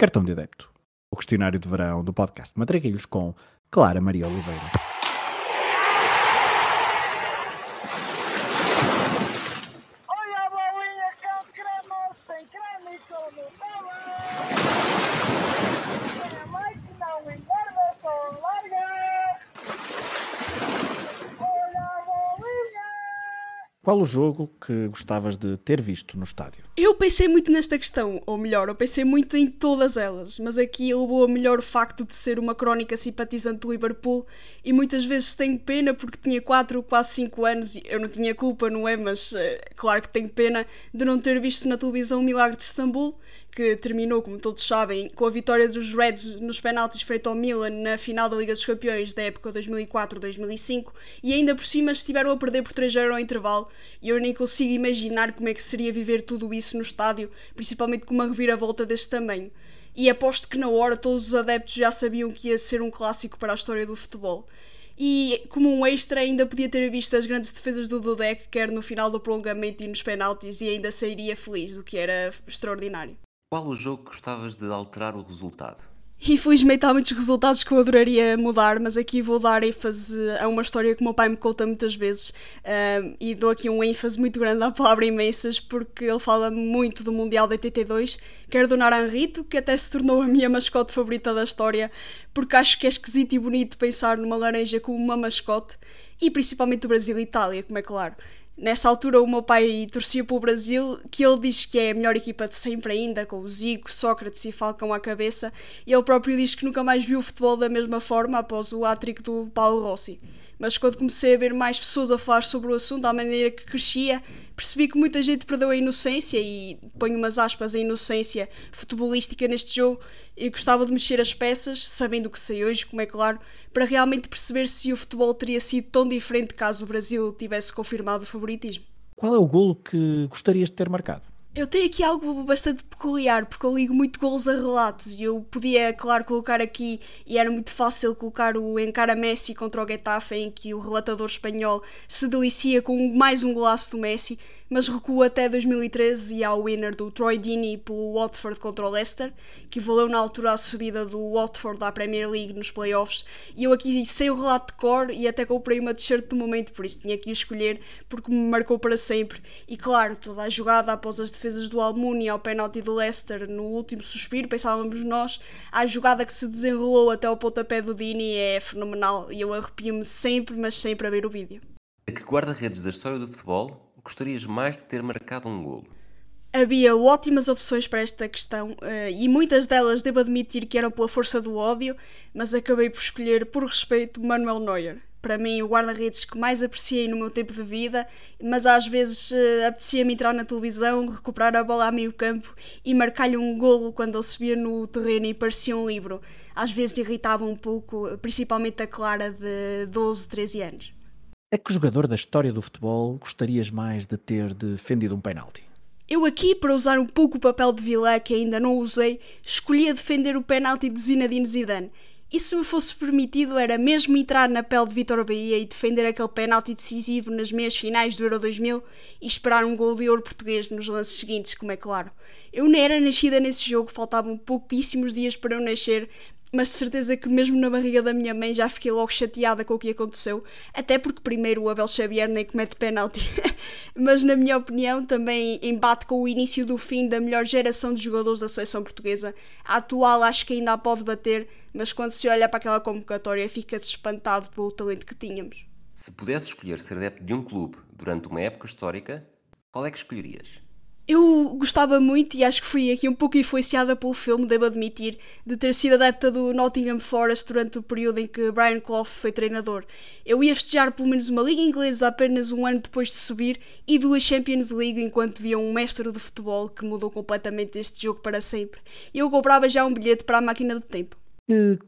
Cartão de Adepto, o questionário de verão do podcast Matraquilhos com Clara Maria Oliveira. Olha a bolinha com creme, sem creme e com Nutella. Minha mãe que não engorda, só larga. Olha a bolinha. Qual o jogo que gostavas de ter visto no estádio? Eu pensei muito nesta questão, ou melhor, eu pensei muito em todas elas, mas aqui levou a melhor o facto de ser uma crónica simpatizante do Liverpool e muitas vezes tenho pena porque tinha 4, quase 5 anos e eu não tinha culpa, não é? Mas eh, claro que tenho pena de não ter visto na televisão o Milagre de Istambul, que terminou, como todos sabem, com a vitória dos Reds nos penaltis frente ao Milan na final da Liga dos Campeões da época 2004-2005 e ainda por cima estiveram a perder por 3 ao intervalo e eu nem consigo imaginar como é que seria viver tudo isso no estádio, principalmente com uma reviravolta deste tamanho. E aposto que na hora todos os adeptos já sabiam que ia ser um clássico para a história do futebol. E como um extra ainda podia ter visto as grandes defesas do Dudek, quer no final do prolongamento e nos penaltis, e ainda sairia feliz, o que era extraordinário. Qual o jogo que gostavas de alterar o resultado? Infelizmente há muitos resultados que eu adoraria mudar, mas aqui vou dar ênfase a uma história que o meu pai me conta muitas vezes um, e dou aqui um ênfase muito grande à palavra imensas porque ele fala muito do Mundial de 82. Quero do Naranjito, que até se tornou a minha mascote favorita da história, porque acho que é esquisito e bonito pensar numa laranja como uma mascote e principalmente do Brasil e Itália, como é claro. Nessa altura o meu pai torcia para o Brasil, que ele diz que é a melhor equipa de sempre ainda, com o Zico, Sócrates e Falcão à cabeça, e ele próprio diz que nunca mais viu o futebol da mesma forma após o hat-trick do Paulo Rossi. Mas quando comecei a ver mais pessoas a falar sobre o assunto, à maneira que crescia, percebi que muita gente perdeu a inocência, e ponho umas aspas, a inocência futebolística neste jogo, e gostava de mexer as peças, sabendo o que sei hoje, como é claro, para realmente perceber se o futebol teria sido tão diferente caso o Brasil tivesse confirmado o favoritismo. Qual é o golo que gostarias de ter marcado? Eu tenho aqui algo bastante peculiar, porque eu ligo muito golos a relatos e eu podia, claro, colocar aqui, e era muito fácil colocar o Encara Messi contra o Getafe, em que o relatador espanhol se delicia com mais um golaço do Messi, mas recua até 2013 e há o winner do Troy Deeney pelo Watford contra o Leicester, que valeu na altura a subida do Watford à Premier League nos playoffs, e eu aqui sei o relato de cor e até comprei uma t-shirt do momento, por isso tinha que escolher, porque me marcou para sempre. E claro, toda a jogada após as defesas do Almunia ao penalti do Leicester no último suspiro, pensávamos nós, a jogada que se desenrolou até o pontapé do Dini é fenomenal e eu arrepio-me sempre, mas sempre a ver o vídeo. A que guarda-redes da história do futebol gostarias mais de ter marcado um golo? Havia ótimas opções para esta questão eh, e muitas delas devo admitir que eram pela força do ódio, mas acabei por escolher, por respeito, Manuel Neuer. Para mim, o guarda-redes que mais apreciei no meu tempo de vida, mas às vezes uh, apetecia-me entrar na televisão, recuperar a bola a meio campo e marcar-lhe um golo quando ele subia no terreno e parecia um livro. Às vezes irritava um pouco, principalmente a Clara de 12, 13 anos. A que jogador da história do futebol gostarias mais de ter defendido um penalti? Eu aqui, para usar um pouco o papel de vilã que ainda não usei, escolhia defender o penalti de Zinedine Zidane. E se me fosse permitido, era mesmo entrar na pele de Vitor Bahia e defender aquele penalti decisivo nas meias finais do Euro 2000 e esperar um gol de ouro português nos lances seguintes, como é claro. Eu nem era nascida nesse jogo, faltavam pouquíssimos dias para eu nascer, mas de certeza que mesmo na barriga da minha mãe já fiquei logo chateada com o que aconteceu, até porque primeiro o Abel Xavier nem comete penalti. mas na minha opinião também embate com o início do fim da melhor geração de jogadores da seleção portuguesa. A atual acho que ainda a pode bater, mas quando se olha para aquela convocatória fica-se espantado pelo talento que tínhamos. Se pudesse escolher ser adepto de um clube durante uma época histórica, qual é que escolherias? Eu gostava muito, e acho que fui aqui um pouco influenciada pelo filme, devo admitir, de ter sido adepta do Nottingham Forest durante o período em que Brian Clough foi treinador. Eu ia festejar pelo menos uma Liga Inglesa apenas um ano depois de subir e duas Champions League enquanto via um mestre do futebol que mudou completamente este jogo para sempre. Eu comprava já um bilhete para a máquina do tempo.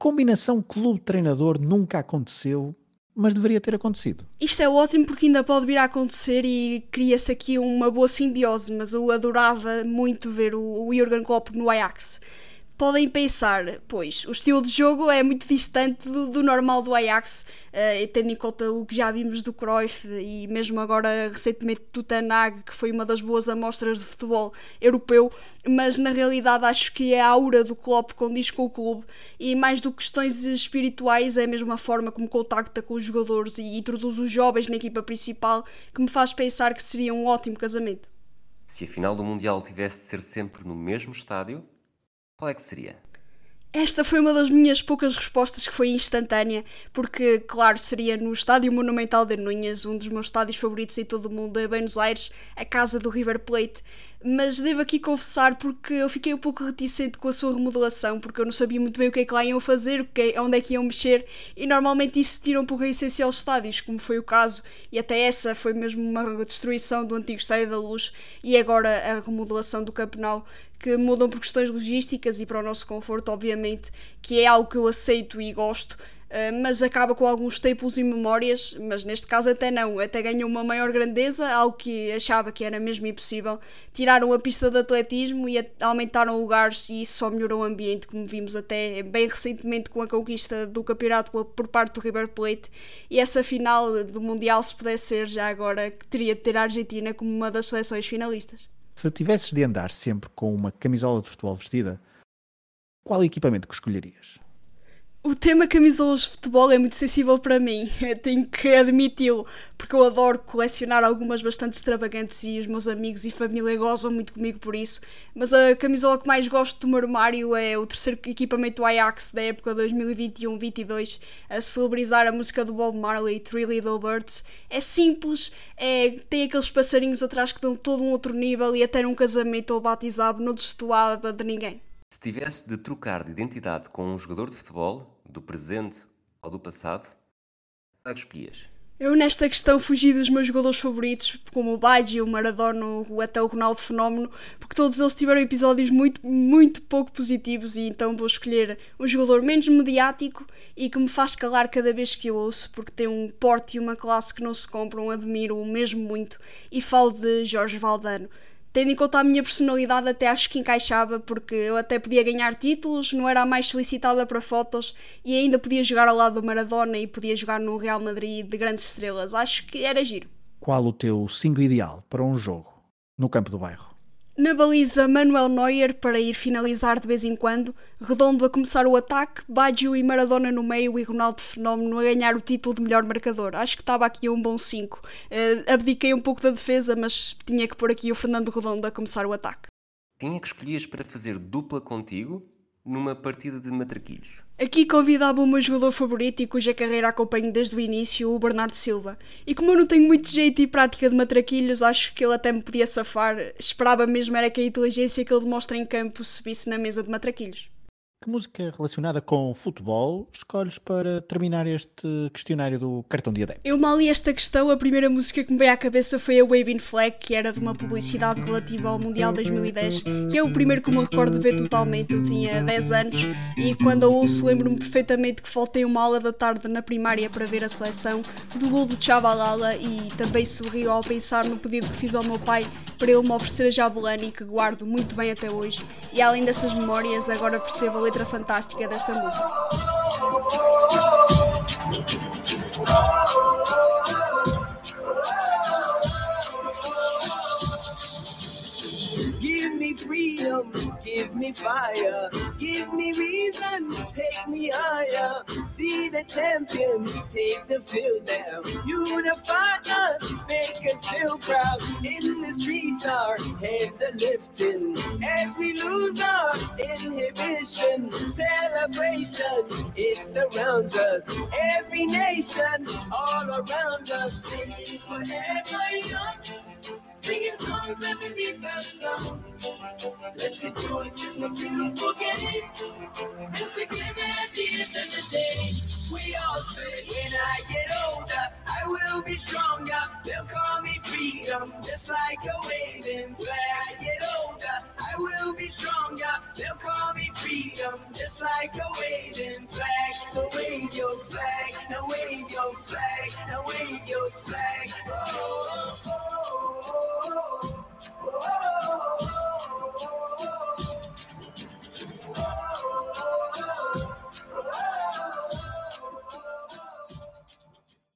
Combinação clube-treinador nunca aconteceu mas deveria ter acontecido. Isto é ótimo porque ainda pode vir a acontecer e cria-se aqui uma boa simbiose, mas eu adorava muito ver o, o Jurgen Klopp no Ajax. Podem pensar, pois, o estilo de jogo é muito distante do, do normal do Ajax, uh, tendo em conta o que já vimos do Cruyff e mesmo agora recentemente do Tanag, que foi uma das boas amostras de futebol europeu, mas na realidade acho que é a aura do Klopp condiz com o clube e mais do que questões espirituais é a mesma forma como contacta com os jogadores e introduz os jovens na equipa principal que me faz pensar que seria um ótimo casamento. Se a final do Mundial tivesse de ser sempre no mesmo estádio, qual é que seria? Esta foi uma das minhas poucas respostas que foi instantânea, porque, claro, seria no Estádio Monumental de Núñez, um dos meus estádios favoritos em todo o mundo, em Buenos Aires, a casa do River Plate. Mas devo aqui confessar porque eu fiquei um pouco reticente com a sua remodelação, porque eu não sabia muito bem o que é que lá iam fazer, é, onde é que iam mexer, e normalmente isso tira um pouco a essência aos estádios, como foi o caso, e até essa foi mesmo uma destruição do antigo Estádio da Luz, e agora a remodelação do Camp que mudam por questões logísticas e para o nosso conforto, obviamente, que é algo que eu aceito e gosto, mas acaba com alguns staples e memórias, mas neste caso até não, até ganhou uma maior grandeza, algo que achava que era mesmo impossível. Tiraram a pista de atletismo e aumentaram lugares e isso só melhorou o ambiente, como vimos até bem recentemente com a conquista do campeonato por parte do River Plate. E essa final do Mundial, se pudesse ser já agora, teria de ter a Argentina como uma das seleções finalistas. Se tivesses de andar sempre com uma camisola de futebol vestida, qual equipamento que escolherias? O tema camisolas de futebol é muito sensível para mim, tenho que admiti-lo, porque eu adoro colecionar algumas bastante extravagantes e os meus amigos e família gozam muito comigo por isso. Mas a camisola que mais gosto do meu armário é o terceiro equipamento Ajax da época 2021-22, a celebrizar a música do Bob Marley, Three Little Birds. É simples, é, tem aqueles passarinhos atrás que dão todo um outro nível e até num casamento ou batizado não destoava de ninguém. Se tivesse de trocar de identidade com um jogador de futebol, do presente ou do passado, qual escolhias? Eu nesta questão fugi dos meus jogadores favoritos, como o Baggio, o Maradona, o até o Ronaldo Fenómeno, porque todos eles tiveram episódios muito, muito pouco positivos e então vou escolher um jogador menos mediático e que me faz calar cada vez que eu ouço, porque tem um porte e uma classe que não se compram, admiro-o mesmo muito e falo de Jorge Valdano tendo em conta a minha personalidade, até acho que encaixava, porque eu até podia ganhar títulos, não era a mais solicitada para fotos e ainda podia jogar ao lado do Maradona e podia jogar no Real Madrid de grandes estrelas. Acho que era giro. Qual o teu 5 ideal para um jogo no campo do bairro? Na baliza, Manuel Neuer para ir finalizar de vez em quando, Redondo a começar o ataque, Baggio e Maradona no meio e Ronaldo Fenómeno a ganhar o título de melhor marcador. Acho que estava aqui um bom 5. Uh, eh, abdiquei um pouco da defesa, mas tinha que pôr aqui o Fernando Redondo a começar o ataque. Quem é que escolhias para fazer dupla contigo numa partida de matraquilhos? Aqui convidava o meu jogador favorito e cuja carreira acompanho desde o início, o Bernardo Silva. E como eu não tenho muito jeito e prática de matraquilhos, acho que ele até me podia safar. Esperava mesmo era que a inteligência que ele demonstra em campo subisse na mesa de matraquilhos. Que música relacionada com futebol escolhes para terminar este questionário do cartão de adepto? Eu mal li esta questão, a primeira música que me veio à cabeça foi a Waving Flag, que era de uma publicidade relativa ao Mundial 2010, que é o primeiro que me recordo de ver totalmente. Eu tinha 10 anos e quando a ouço lembro-me perfeitamente que faltei uma aula da tarde na primária para ver a seleção do gol do Chabalala e também sorrio ao pensar no pedido que fiz ao meu pai para ele me oferecer a Jabulani, que guardo muito bem até hoje. E além dessas memórias, agora percebo a letra fantástica desta música. Give me freedom, give me fire, give me reason, take me higher. See the champions take the field now. Unify us, make us feel proud. In the streets, our heads are lifting as we lose our. It surrounds us. Every nation, all around us, singing forever young singing songs underneath the sun. Let's rejoice in the beautiful game. And together at the end of the day, we all say, when I get older, I will be stronger. They'll call me freedom, just like a flag. like a waving flag. So wave your flag, now wave your flag.